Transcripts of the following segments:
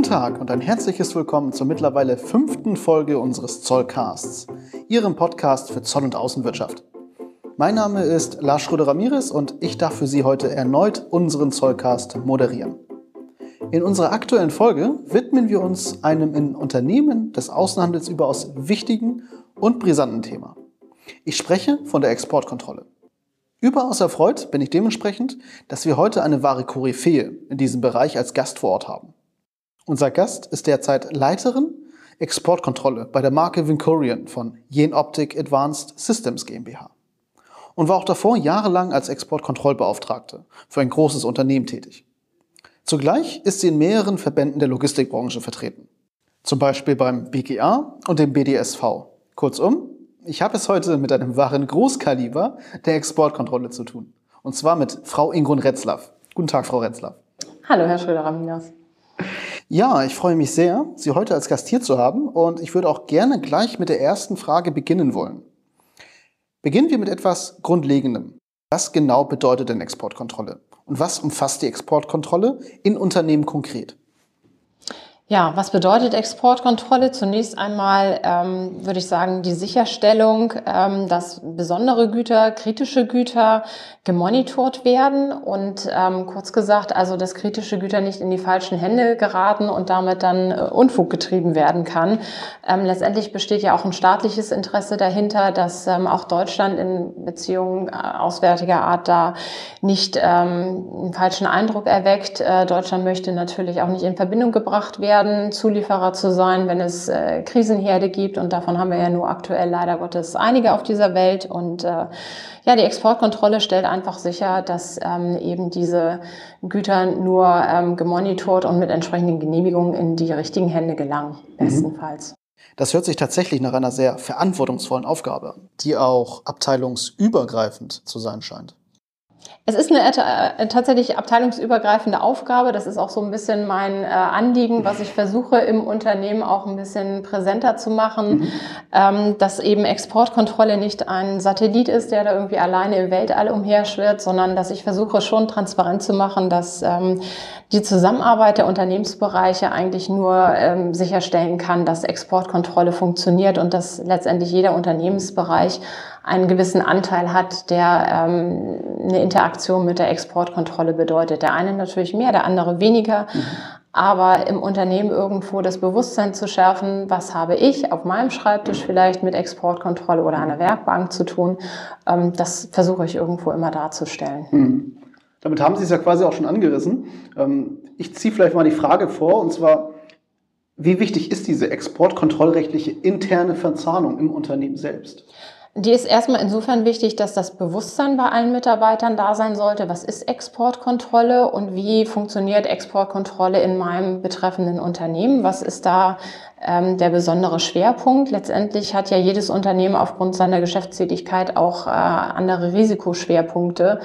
Guten Tag und ein herzliches Willkommen zur mittlerweile fünften Folge unseres Zollcasts, Ihrem Podcast für Zoll- und Außenwirtschaft. Mein Name ist Lars Schröder-Ramirez und ich darf für Sie heute erneut unseren Zollcast moderieren. In unserer aktuellen Folge widmen wir uns einem in Unternehmen des Außenhandels überaus wichtigen und brisanten Thema. Ich spreche von der Exportkontrolle. Überaus erfreut bin ich dementsprechend, dass wir heute eine wahre Koryphäe in diesem Bereich als Gast vor Ort haben. Unser Gast ist derzeit Leiterin Exportkontrolle bei der Marke Vincorian von Jenoptik Advanced Systems GmbH und war auch davor jahrelang als Exportkontrollbeauftragte für ein großes Unternehmen tätig. Zugleich ist sie in mehreren Verbänden der Logistikbranche vertreten. Zum Beispiel beim BGA und dem BDSV. Kurzum, ich habe es heute mit einem wahren Großkaliber der Exportkontrolle zu tun. Und zwar mit Frau Ingrun Retzlaff. Guten Tag, Frau Retzlaff. Hallo, Herr Schröder-Raminas. Ja, ich freue mich sehr, Sie heute als Gast hier zu haben und ich würde auch gerne gleich mit der ersten Frage beginnen wollen. Beginnen wir mit etwas Grundlegendem. Was genau bedeutet denn Exportkontrolle? Und was umfasst die Exportkontrolle in Unternehmen konkret? Ja, was bedeutet Exportkontrolle? Zunächst einmal ähm, würde ich sagen, die Sicherstellung, ähm, dass besondere Güter, kritische Güter gemonitort werden und ähm, kurz gesagt, also dass kritische Güter nicht in die falschen Hände geraten und damit dann äh, Unfug getrieben werden kann. Ähm, letztendlich besteht ja auch ein staatliches Interesse dahinter, dass ähm, auch Deutschland in Beziehungen äh, auswärtiger Art da nicht ähm, einen falschen Eindruck erweckt. Äh, Deutschland möchte natürlich auch nicht in Verbindung gebracht werden werden, Zulieferer zu sein, wenn es äh, Krisenherde gibt. Und davon haben wir ja nur aktuell leider Gottes einige auf dieser Welt. Und äh, ja, die Exportkontrolle stellt einfach sicher, dass ähm, eben diese Güter nur ähm, gemonitort und mit entsprechenden Genehmigungen in die richtigen Hände gelangen, mhm. bestenfalls. Das hört sich tatsächlich nach einer sehr verantwortungsvollen Aufgabe, die auch abteilungsübergreifend zu sein scheint. Es ist eine äh, tatsächlich abteilungsübergreifende Aufgabe. Das ist auch so ein bisschen mein äh, Anliegen, was ich versuche im Unternehmen auch ein bisschen präsenter zu machen, mhm. ähm, dass eben Exportkontrolle nicht ein Satellit ist, der da irgendwie alleine im Weltall umherschwirrt, sondern dass ich versuche schon transparent zu machen, dass ähm, die Zusammenarbeit der Unternehmensbereiche eigentlich nur ähm, sicherstellen kann, dass Exportkontrolle funktioniert und dass letztendlich jeder Unternehmensbereich einen gewissen Anteil hat, der ähm, eine Interaktion mit der Exportkontrolle bedeutet. Der eine natürlich mehr, der andere weniger. Mhm. Aber im Unternehmen irgendwo das Bewusstsein zu schärfen, was habe ich auf meinem Schreibtisch vielleicht mit Exportkontrolle oder einer Werkbank zu tun, ähm, das versuche ich irgendwo immer darzustellen. Mhm. Damit haben Sie es ja quasi auch schon angerissen. Ähm, ich ziehe vielleicht mal die Frage vor, und zwar, wie wichtig ist diese exportkontrollrechtliche interne Verzahnung im Unternehmen selbst? Die ist erstmal insofern wichtig, dass das Bewusstsein bei allen Mitarbeitern da sein sollte. Was ist Exportkontrolle und wie funktioniert Exportkontrolle in meinem betreffenden Unternehmen? Was ist da ähm, der besondere Schwerpunkt. Letztendlich hat ja jedes Unternehmen aufgrund seiner Geschäftstätigkeit auch äh, andere Risikoschwerpunkte.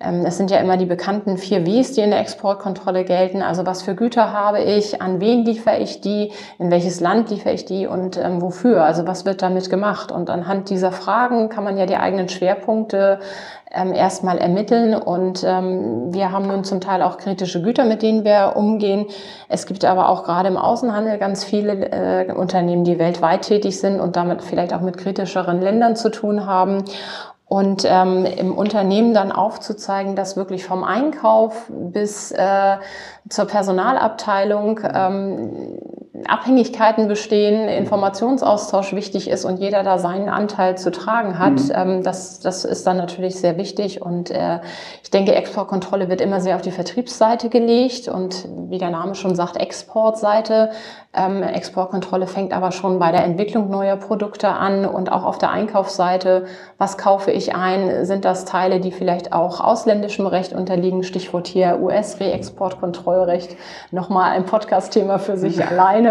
Ähm, es sind ja immer die bekannten vier Ws, die in der Exportkontrolle gelten. Also was für Güter habe ich, an wen liefere ich die, in welches Land liefere ich die und ähm, wofür? Also was wird damit gemacht? Und anhand dieser Fragen kann man ja die eigenen Schwerpunkte ähm, erstmal ermitteln. Und ähm, wir haben nun zum Teil auch kritische Güter, mit denen wir umgehen. Es gibt aber auch gerade im Außenhandel ganz viele äh, Unternehmen, die weltweit tätig sind und damit vielleicht auch mit kritischeren Ländern zu tun haben und ähm, im Unternehmen dann aufzuzeigen, dass wirklich vom Einkauf bis äh, zur Personalabteilung ähm, Abhängigkeiten bestehen, Informationsaustausch wichtig ist und jeder da seinen Anteil zu tragen hat. Mhm. Ähm, das, das ist dann natürlich sehr wichtig. Und äh, ich denke, Exportkontrolle wird immer sehr auf die Vertriebsseite gelegt und wie der Name schon sagt, Exportseite. Ähm, Exportkontrolle fängt aber schon bei der Entwicklung neuer Produkte an und auch auf der Einkaufsseite. Was kaufe ich ein? Sind das Teile, die vielleicht auch ausländischem Recht unterliegen? Stichwort hier US-Reexportkontrollrecht. Nochmal ein Podcast-Thema für sich alleine.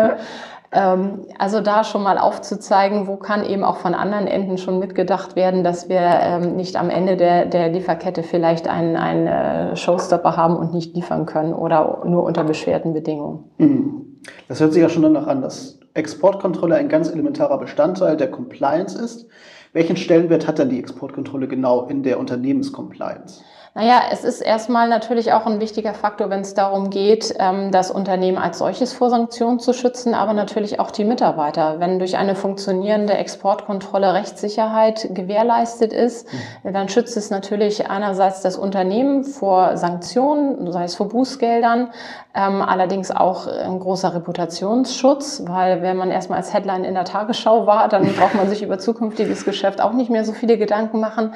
Ähm, also da schon mal aufzuzeigen, wo kann eben auch von anderen Enden schon mitgedacht werden, dass wir ähm, nicht am Ende der, der Lieferkette vielleicht einen, einen äh, Showstopper haben und nicht liefern können oder nur unter beschwerten Bedingungen. Mhm. Das hört sich ja schon danach an, dass Exportkontrolle ein ganz elementarer Bestandteil der Compliance ist. Welchen Stellenwert hat dann die Exportkontrolle genau in der Unternehmenscompliance? Naja, es ist erstmal natürlich auch ein wichtiger Faktor, wenn es darum geht, ähm, das Unternehmen als solches vor Sanktionen zu schützen, aber natürlich auch die Mitarbeiter. Wenn durch eine funktionierende Exportkontrolle Rechtssicherheit gewährleistet ist, mhm. dann schützt es natürlich einerseits das Unternehmen vor Sanktionen, sei es vor Bußgeldern, ähm, allerdings auch ein großer Reputationsschutz, weil wenn man erstmal als Headline in der Tagesschau war, dann braucht man sich über zukünftiges Geschäft auch nicht mehr so viele Gedanken machen.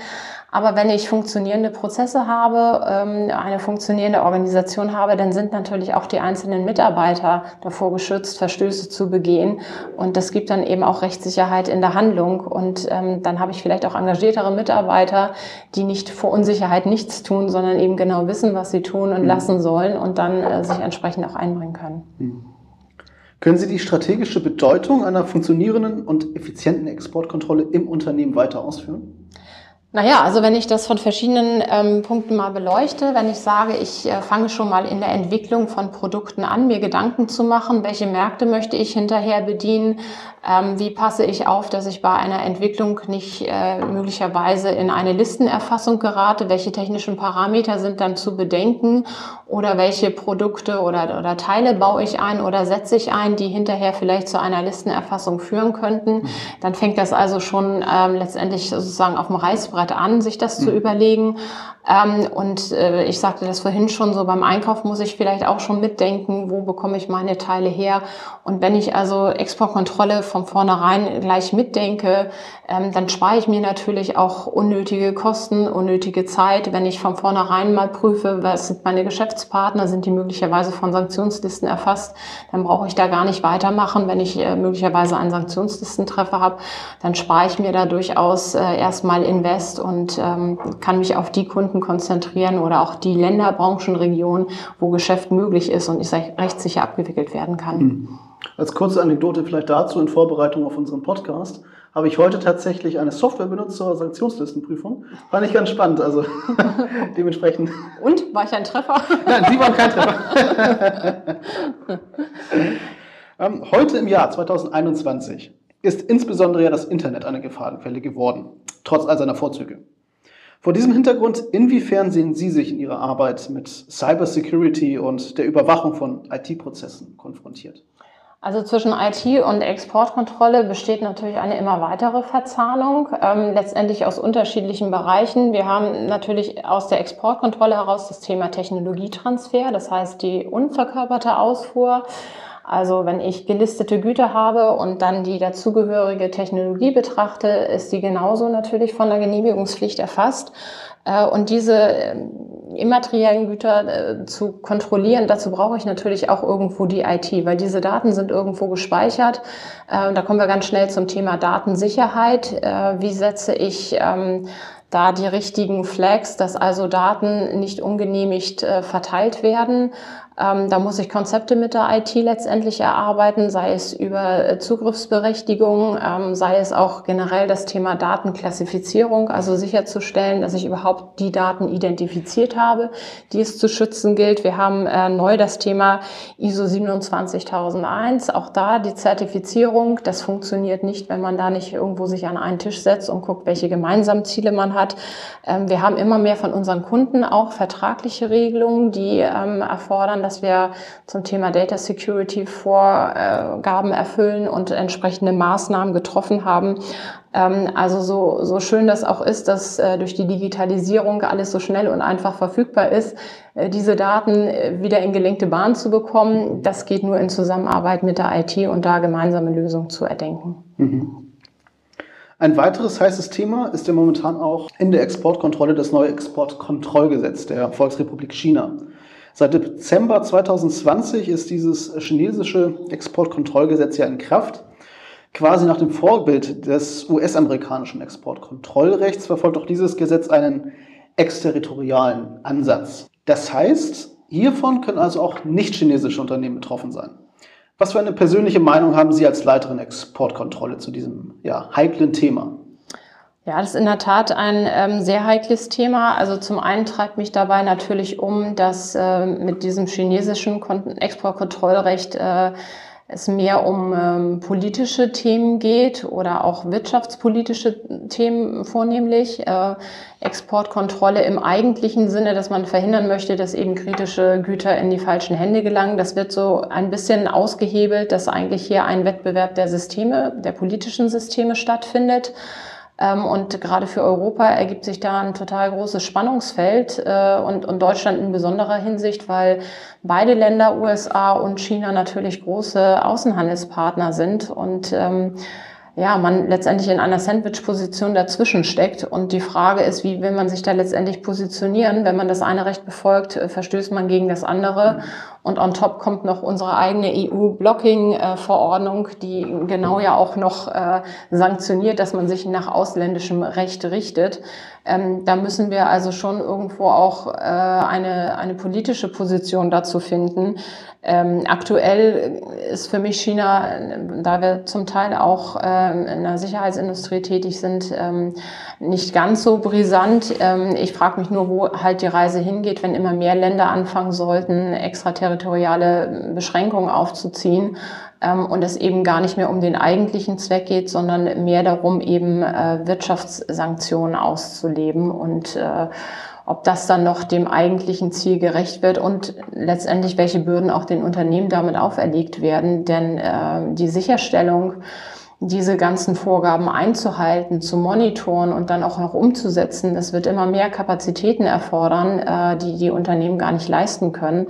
Aber wenn ich funktionierende Prozesse habe, ähm, eine funktionierende Organisation habe, dann sind natürlich auch die einzelnen Mitarbeiter davor geschützt, Verstöße zu begehen. Und das gibt dann eben auch Rechtssicherheit in der Handlung. Und ähm, dann habe ich vielleicht auch engagiertere Mitarbeiter, die nicht vor Unsicherheit nichts tun, sondern eben genau wissen, was sie tun und mhm. lassen sollen und dann äh, sich entsprechend auch einbringen können. Mhm. Können Sie die strategische Bedeutung einer funktionierenden und effizienten Exportkontrolle im Unternehmen weiter ausführen? Naja, also wenn ich das von verschiedenen ähm, Punkten mal beleuchte, wenn ich sage, ich äh, fange schon mal in der Entwicklung von Produkten an, mir Gedanken zu machen, welche Märkte möchte ich hinterher bedienen, ähm, wie passe ich auf, dass ich bei einer Entwicklung nicht äh, möglicherweise in eine Listenerfassung gerate, welche technischen Parameter sind dann zu bedenken oder welche Produkte oder, oder Teile baue ich ein oder setze ich ein, die hinterher vielleicht zu einer Listenerfassung führen könnten. Mhm. Dann fängt das also schon ähm, letztendlich sozusagen auf dem Reißbrett an, sich das mhm. zu überlegen. Ähm, und äh, ich sagte das vorhin schon, so beim Einkauf muss ich vielleicht auch schon mitdenken, wo bekomme ich meine Teile her. Und wenn ich also Exportkontrolle von vornherein gleich mitdenke, ähm, dann spare ich mir natürlich auch unnötige Kosten, unnötige Zeit. Wenn ich von vornherein mal prüfe, was sind meine Geschäftspartner, sind die möglicherweise von Sanktionslisten erfasst, dann brauche ich da gar nicht weitermachen. Wenn ich äh, möglicherweise einen Sanktionslistentreffer habe, dann spare ich mir da durchaus äh, erstmal Invest und ähm, kann mich auf die Kunden konzentrieren oder auch die Länder, Branchen, Regionen, wo Geschäft möglich ist und rechtssicher abgewickelt werden kann. Hm. Als kurze Anekdote vielleicht dazu in Vorbereitung auf unseren Podcast habe ich heute tatsächlich eine Software benutzt zur Sanktionslistenprüfung. Fand ich ganz spannend, also dementsprechend. Und? War ich ein Treffer? Nein, Sie waren kein Treffer. Ähm, heute im Jahr 2021 ist insbesondere ja das Internet eine Gefahrenquelle geworden, trotz all seiner Vorzüge. Vor diesem Hintergrund, inwiefern sehen Sie sich in Ihrer Arbeit mit Cybersecurity und der Überwachung von IT-Prozessen konfrontiert? Also zwischen IT und Exportkontrolle besteht natürlich eine immer weitere Verzahnung, ähm, letztendlich aus unterschiedlichen Bereichen. Wir haben natürlich aus der Exportkontrolle heraus das Thema Technologietransfer, das heißt die unverkörperte Ausfuhr. Also wenn ich gelistete Güter habe und dann die dazugehörige Technologie betrachte, ist die genauso natürlich von der Genehmigungspflicht erfasst. Äh, und diese ähm, immateriellen Güter äh, zu kontrollieren, dazu brauche ich natürlich auch irgendwo die IT, weil diese Daten sind irgendwo gespeichert. Äh, da kommen wir ganz schnell zum Thema Datensicherheit. Wie setze ich ähm, da die richtigen Flags, dass also Daten nicht ungenehmigt verteilt werden ähm, da muss ich Konzepte mit der IT letztendlich erarbeiten, sei es über äh, Zugriffsberechtigung, ähm, sei es auch generell das Thema Datenklassifizierung, also sicherzustellen, dass ich überhaupt die Daten identifiziert habe, die es zu schützen gilt. Wir haben äh, neu das Thema ISO 27001, auch da die Zertifizierung. Das funktioniert nicht, wenn man da nicht irgendwo sich an einen Tisch setzt und guckt, welche gemeinsamen Ziele man hat. Ähm, wir haben immer mehr von unseren Kunden auch vertragliche Regelungen, die ähm, erfordern, dass wir zum Thema Data Security Vorgaben erfüllen und entsprechende Maßnahmen getroffen haben. Ähm, also so, so schön das auch ist, dass äh, durch die Digitalisierung alles so schnell und einfach verfügbar ist, äh, diese Daten äh, wieder in gelenkte Bahn zu bekommen, das geht nur in Zusammenarbeit mit der IT und da gemeinsame Lösungen zu erdenken. Mhm. Ein weiteres heißes Thema ist ja momentan auch in der Exportkontrolle das neue Exportkontrollgesetz der Volksrepublik China. Seit Dezember 2020 ist dieses chinesische Exportkontrollgesetz ja in Kraft. Quasi nach dem Vorbild des US-amerikanischen Exportkontrollrechts verfolgt auch dieses Gesetz einen exterritorialen Ansatz. Das heißt, hiervon können also auch nicht chinesische Unternehmen betroffen sein. Was für eine persönliche Meinung haben Sie als Leiterin Exportkontrolle zu diesem ja, heiklen Thema? Ja, das ist in der Tat ein ähm, sehr heikles Thema. Also zum einen treibt mich dabei natürlich um, dass äh, mit diesem chinesischen Exportkontrollrecht äh, es mehr um ähm, politische Themen geht oder auch wirtschaftspolitische Themen vornehmlich. Äh, Exportkontrolle im eigentlichen Sinne, dass man verhindern möchte, dass eben kritische Güter in die falschen Hände gelangen. Das wird so ein bisschen ausgehebelt, dass eigentlich hier ein Wettbewerb der Systeme, der politischen Systeme stattfindet. Ähm, und gerade für Europa ergibt sich da ein total großes Spannungsfeld äh, und, und Deutschland in besonderer Hinsicht, weil beide Länder, USA und China, natürlich große Außenhandelspartner sind und ähm, ja, man letztendlich in einer Sandwich-Position dazwischen steckt. Und die Frage ist, wie will man sich da letztendlich positionieren? Wenn man das eine Recht befolgt, äh, verstößt man gegen das andere. Und on top kommt noch unsere eigene EU-Blocking-Verordnung, die genau ja auch noch äh, sanktioniert, dass man sich nach ausländischem Recht richtet. Ähm, da müssen wir also schon irgendwo auch äh, eine, eine politische Position dazu finden. Ähm, aktuell ist für mich China, da wir zum Teil auch ähm, in der Sicherheitsindustrie tätig sind, nicht ganz so brisant. Ähm, ich frage mich nur, wo halt die Reise hingeht, wenn immer mehr Länder anfangen sollten, extraterritoriale Beschränkungen aufzuziehen ähm, und es eben gar nicht mehr um den eigentlichen Zweck geht, sondern mehr darum, eben äh, Wirtschaftssanktionen auszuleben und äh, ob das dann noch dem eigentlichen Ziel gerecht wird und letztendlich welche Bürden auch den Unternehmen damit auferlegt werden. Denn äh, die Sicherstellung, diese ganzen Vorgaben einzuhalten, zu monitoren und dann auch noch umzusetzen, das wird immer mehr Kapazitäten erfordern, äh, die die Unternehmen gar nicht leisten können.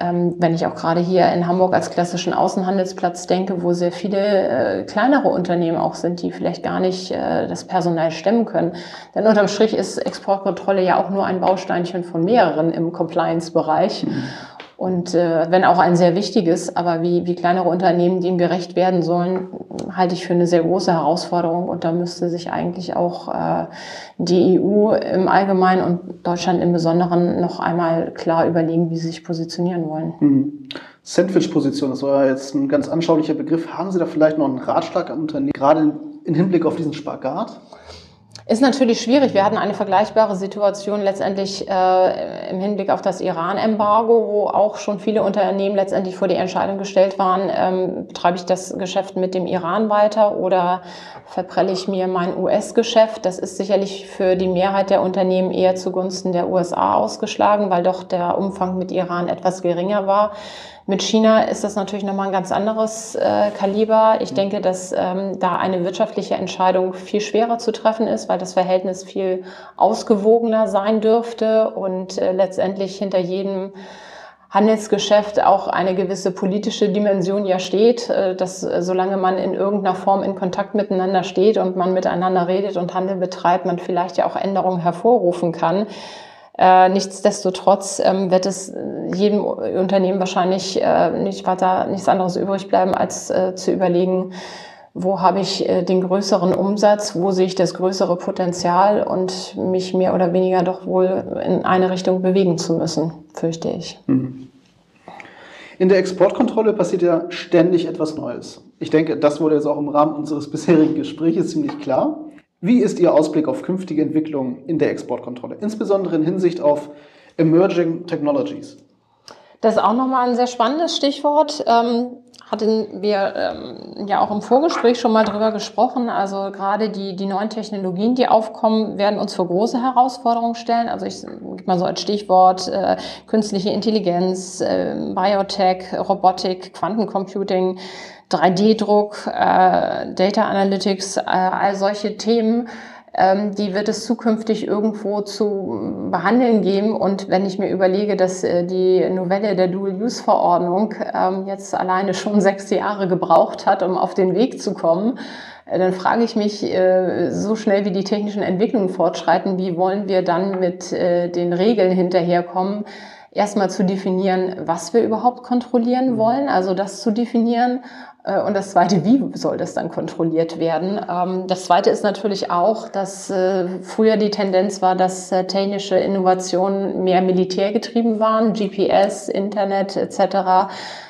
Ähm, wenn ich auch gerade hier in Hamburg als klassischen Außenhandelsplatz denke, wo sehr viele äh, kleinere Unternehmen auch sind, die vielleicht gar nicht äh, das Personal stemmen können. Denn unterm Strich ist Exportkontrolle ja auch nur ein Bausteinchen von mehreren im Compliance-Bereich. Mhm. Und äh, wenn auch ein sehr wichtiges, aber wie, wie kleinere Unternehmen dem gerecht werden sollen, halte ich für eine sehr große Herausforderung. Und da müsste sich eigentlich auch äh, die EU im Allgemeinen und Deutschland im Besonderen noch einmal klar überlegen, wie sie sich positionieren wollen. Mhm. Sandwich-Position, das war jetzt ein ganz anschaulicher Begriff. Haben Sie da vielleicht noch einen Ratschlag am Unternehmen, gerade im Hinblick auf diesen Spagat? Ist natürlich schwierig. Wir hatten eine vergleichbare Situation letztendlich äh, im Hinblick auf das Iran-Embargo, wo auch schon viele Unternehmen letztendlich vor die Entscheidung gestellt waren, ähm, betreibe ich das Geschäft mit dem Iran weiter oder verprelle ich mir mein US-Geschäft. Das ist sicherlich für die Mehrheit der Unternehmen eher zugunsten der USA ausgeschlagen, weil doch der Umfang mit Iran etwas geringer war. Mit China ist das natürlich nochmal ein ganz anderes äh, Kaliber. Ich denke, dass ähm, da eine wirtschaftliche Entscheidung viel schwerer zu treffen ist, weil das Verhältnis viel ausgewogener sein dürfte und äh, letztendlich hinter jedem Handelsgeschäft auch eine gewisse politische Dimension ja steht, äh, dass äh, solange man in irgendeiner Form in Kontakt miteinander steht und man miteinander redet und Handel betreibt, man vielleicht ja auch Änderungen hervorrufen kann. Äh, nichtsdestotrotz ähm, wird es jedem Unternehmen wahrscheinlich äh, nicht weiter nichts anderes übrig bleiben, als äh, zu überlegen, wo habe ich äh, den größeren Umsatz, wo sehe ich das größere Potenzial und mich mehr oder weniger doch wohl in eine Richtung bewegen zu müssen, fürchte ich. Mhm. In der Exportkontrolle passiert ja ständig etwas Neues. Ich denke, das wurde jetzt auch im Rahmen unseres bisherigen Gesprächs ziemlich klar. Wie ist Ihr Ausblick auf künftige Entwicklungen in der Exportkontrolle, insbesondere in Hinsicht auf Emerging Technologies? Das ist auch nochmal ein sehr spannendes Stichwort. Ähm, hatten wir ähm, ja auch im Vorgespräch schon mal drüber gesprochen. Also gerade die, die neuen Technologien, die aufkommen, werden uns vor große Herausforderungen stellen. Also ich gebe mal so als Stichwort äh, künstliche Intelligenz, äh, Biotech, Robotik, Quantencomputing. 3D-Druck, äh, Data Analytics, äh, all solche Themen, die wird es zukünftig irgendwo zu behandeln geben. Und wenn ich mir überlege, dass äh, die Novelle der Dual-Use-Verordnung ähm, jetzt alleine schon sechs Jahre gebraucht hat, um auf den Weg zu kommen, äh, dann frage ich mich, äh, so schnell wie die technischen Entwicklungen fortschreiten, wie wollen wir dann mit den Regeln hinterherkommen? Erstmal zu definieren, was wir überhaupt kontrollieren wollen, also das zu definieren und das Zweite, wie soll das dann kontrolliert werden? Ähm, das Zweite ist natürlich auch, dass äh, früher die Tendenz war, dass äh, technische Innovationen mehr militärgetrieben waren, GPS, Internet etc.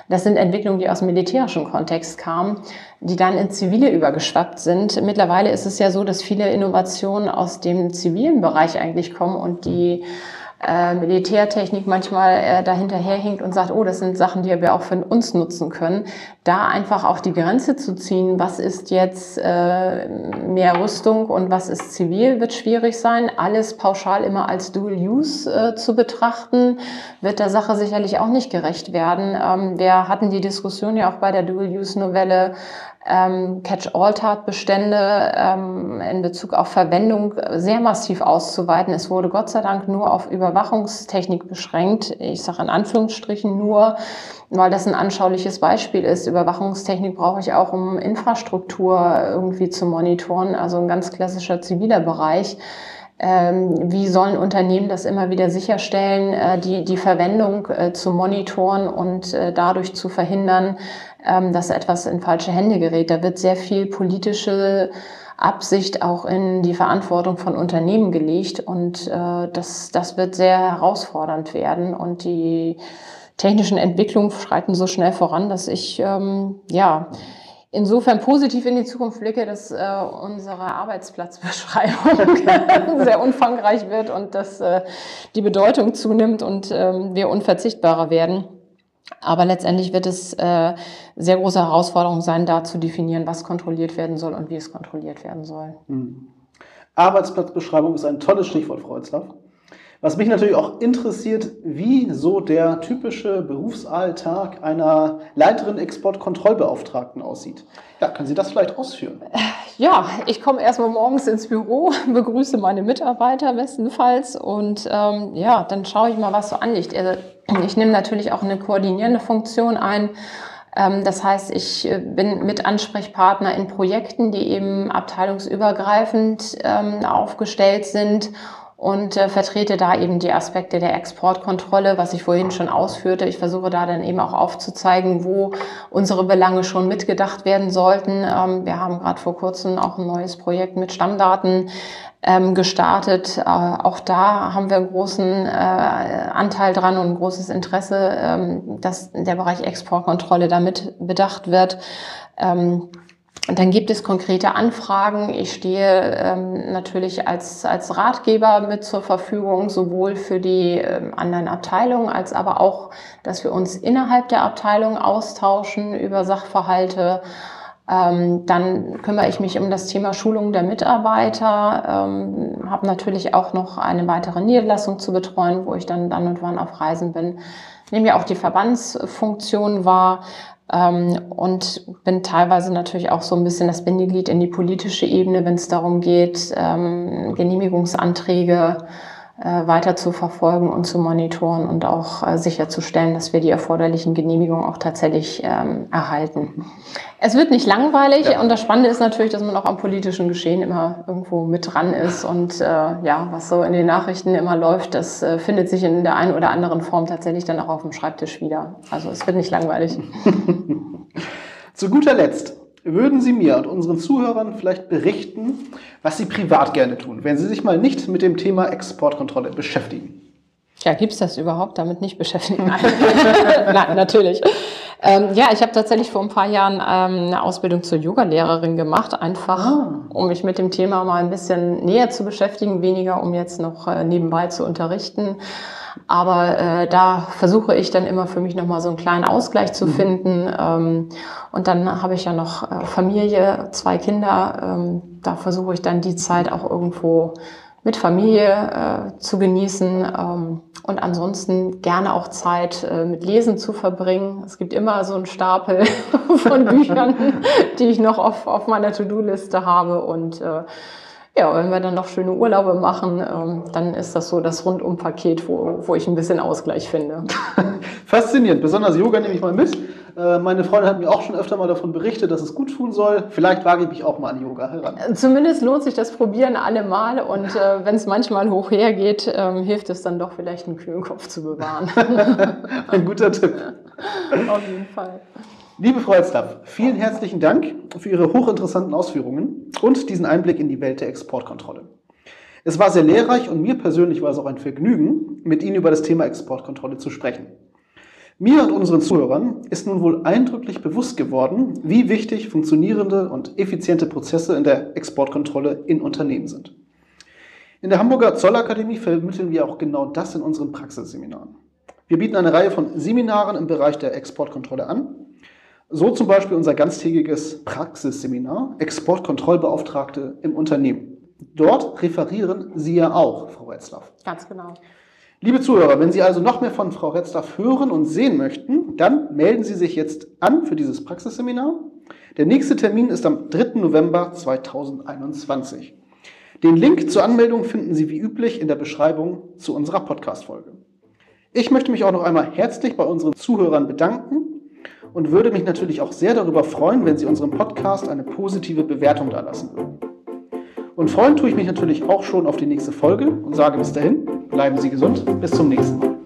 Das sind Entwicklungen, die aus dem militärischen Kontext kamen, die dann ins Zivile übergeschwappt sind. Mittlerweile ist es ja so, dass viele Innovationen aus dem zivilen Bereich eigentlich kommen und die äh, Militärtechnik manchmal äh, dahinterherhinkt und sagt, oh, das sind Sachen, die wir auch für uns nutzen können, da einfach auch die Grenze zu ziehen, was ist jetzt äh, mehr Rüstung und was ist zivil, wird schwierig sein. Alles pauschal immer als Dual Use äh, zu betrachten, wird der Sache sicherlich auch nicht gerecht werden. Ähm, wir hatten die Diskussion ja auch bei der Dual Use Novelle ähm, Catch-all-Tatbestände ähm, in Bezug auf Verwendung sehr massiv auszuweiten. Es wurde Gott sei Dank nur auf Überwachungstechnik beschränkt. Ich sage in Anführungsstrichen nur, weil das ein anschauliches Beispiel ist. Überwachungstechnik brauche ich auch, um Infrastruktur irgendwie zu monitoren, also ein ganz klassischer ziviler Bereich. Ähm, wie sollen Unternehmen das immer wieder sicherstellen, äh, die, die Verwendung äh, zu monitoren und äh, dadurch zu verhindern, ähm, dass etwas in falsche Hände gerät. Da wird sehr viel politische Absicht auch in die Verantwortung von Unternehmen gelegt und äh, das, das wird sehr herausfordernd werden und die technischen Entwicklungen schreiten so schnell voran, dass ich ähm, ja insofern positiv in die Zukunft blicke, dass äh, unsere Arbeitsplatzbeschreibung sehr umfangreich wird und dass äh, die Bedeutung zunimmt und äh, wir unverzichtbarer werden. Aber letztendlich wird es äh, sehr große Herausforderung sein, da zu definieren, was kontrolliert werden soll und wie es kontrolliert werden soll. Mhm. Arbeitsplatzbeschreibung ist ein tolles Stichwort, Frau Itzlaff. Was mich natürlich auch interessiert, wie so der typische Berufsalltag einer Leiterin Exportkontrollbeauftragten aussieht. Ja, können Sie das vielleicht ausführen? Ja, ich komme erstmal morgens ins Büro, begrüße meine Mitarbeiter bestenfalls und ähm, ja, dann schaue ich mal, was so anliegt. Also, ich nehme natürlich auch eine koordinierende Funktion ein. Ähm, das heißt, ich äh, bin mit Ansprechpartner in Projekten, die eben abteilungsübergreifend ähm, aufgestellt sind und äh, vertrete da eben die Aspekte der Exportkontrolle, was ich vorhin schon ausführte. Ich versuche da dann eben auch aufzuzeigen, wo unsere Belange schon mitgedacht werden sollten. Ähm, wir haben gerade vor kurzem auch ein neues Projekt mit Stammdaten ähm, gestartet. Äh, auch da haben wir einen großen äh, Anteil dran und ein großes Interesse, ähm, dass der Bereich Exportkontrolle damit bedacht wird. Ähm, und dann gibt es konkrete Anfragen. Ich stehe ähm, natürlich als, als Ratgeber mit zur Verfügung, sowohl für die ähm, anderen Abteilungen als aber auch, dass wir uns innerhalb der Abteilung austauschen über Sachverhalte. Ähm, dann kümmere ich mich um das Thema Schulung der Mitarbeiter, ähm, habe natürlich auch noch eine weitere Niederlassung zu betreuen, wo ich dann dann und wann auf Reisen bin. Nehme ja auch die Verbandsfunktion wahr, ähm, und bin teilweise natürlich auch so ein bisschen das Bindeglied in die politische Ebene, wenn es darum geht, ähm, Genehmigungsanträge weiter zu verfolgen und zu monitoren und auch äh, sicherzustellen, dass wir die erforderlichen Genehmigungen auch tatsächlich ähm, erhalten. Es wird nicht langweilig ja. und das Spannende ist natürlich, dass man auch am politischen Geschehen immer irgendwo mit dran ist und äh, ja, was so in den Nachrichten immer läuft, das äh, findet sich in der einen oder anderen Form tatsächlich dann auch auf dem Schreibtisch wieder. Also es wird nicht langweilig. Zu guter Letzt, würden Sie mir und unseren Zuhörern vielleicht berichten, was Sie privat gerne tun, wenn Sie sich mal nicht mit dem Thema Exportkontrolle beschäftigen? Ja, gibt es das überhaupt damit nicht beschäftigen? Nein, Nein natürlich. Ähm, ja, ich habe tatsächlich vor ein paar Jahren ähm, eine Ausbildung zur Yogalehrerin gemacht, einfach ah. um mich mit dem Thema mal ein bisschen näher zu beschäftigen, weniger um jetzt noch äh, nebenbei zu unterrichten. Aber äh, da versuche ich dann immer für mich nochmal so einen kleinen Ausgleich zu mhm. finden. Ähm, und dann habe ich ja noch äh, Familie, zwei Kinder. Ähm, da versuche ich dann die Zeit auch irgendwo mit Familie äh, zu genießen ähm, und ansonsten gerne auch Zeit äh, mit Lesen zu verbringen. Es gibt immer so einen Stapel von Büchern, die ich noch auf, auf meiner To-Do-Liste habe und äh, ja, wenn wir dann noch schöne Urlaube machen, ähm, dann ist das so das Rundumpaket, wo, wo ich ein bisschen Ausgleich finde. Faszinierend. Besonders Yoga nehme ich mal mit. Äh, meine Freundin hat mir auch schon öfter mal davon berichtet, dass es gut tun soll. Vielleicht wage ich mich auch mal an Yoga heran. Zumindest lohnt sich das Probieren alle Mal und äh, wenn es manchmal hoch hergeht, äh, hilft es dann doch vielleicht einen kühlen Kopf zu bewahren. Ein guter Tipp. Auf jeden Fall. Liebe Frau Elstaff, vielen herzlichen Dank für Ihre hochinteressanten Ausführungen und diesen Einblick in die Welt der Exportkontrolle. Es war sehr lehrreich und mir persönlich war es auch ein Vergnügen, mit Ihnen über das Thema Exportkontrolle zu sprechen. Mir und unseren Zuhörern ist nun wohl eindrücklich bewusst geworden, wie wichtig funktionierende und effiziente Prozesse in der Exportkontrolle in Unternehmen sind. In der Hamburger Zollakademie vermitteln wir auch genau das in unseren Praxisseminaren. Wir bieten eine Reihe von Seminaren im Bereich der Exportkontrolle an. So zum Beispiel unser ganztägiges Praxisseminar Exportkontrollbeauftragte im Unternehmen. Dort referieren Sie ja auch, Frau Retzlaff. Ganz genau. Liebe Zuhörer, wenn Sie also noch mehr von Frau Retzlaff hören und sehen möchten, dann melden Sie sich jetzt an für dieses Praxisseminar. Der nächste Termin ist am 3. November 2021. Den Link zur Anmeldung finden Sie wie üblich in der Beschreibung zu unserer Podcast-Folge. Ich möchte mich auch noch einmal herzlich bei unseren Zuhörern bedanken und würde mich natürlich auch sehr darüber freuen, wenn Sie unserem Podcast eine positive Bewertung dalassen würden. Und freuen tue ich mich natürlich auch schon auf die nächste Folge und sage bis dahin, bleiben Sie gesund, bis zum nächsten Mal.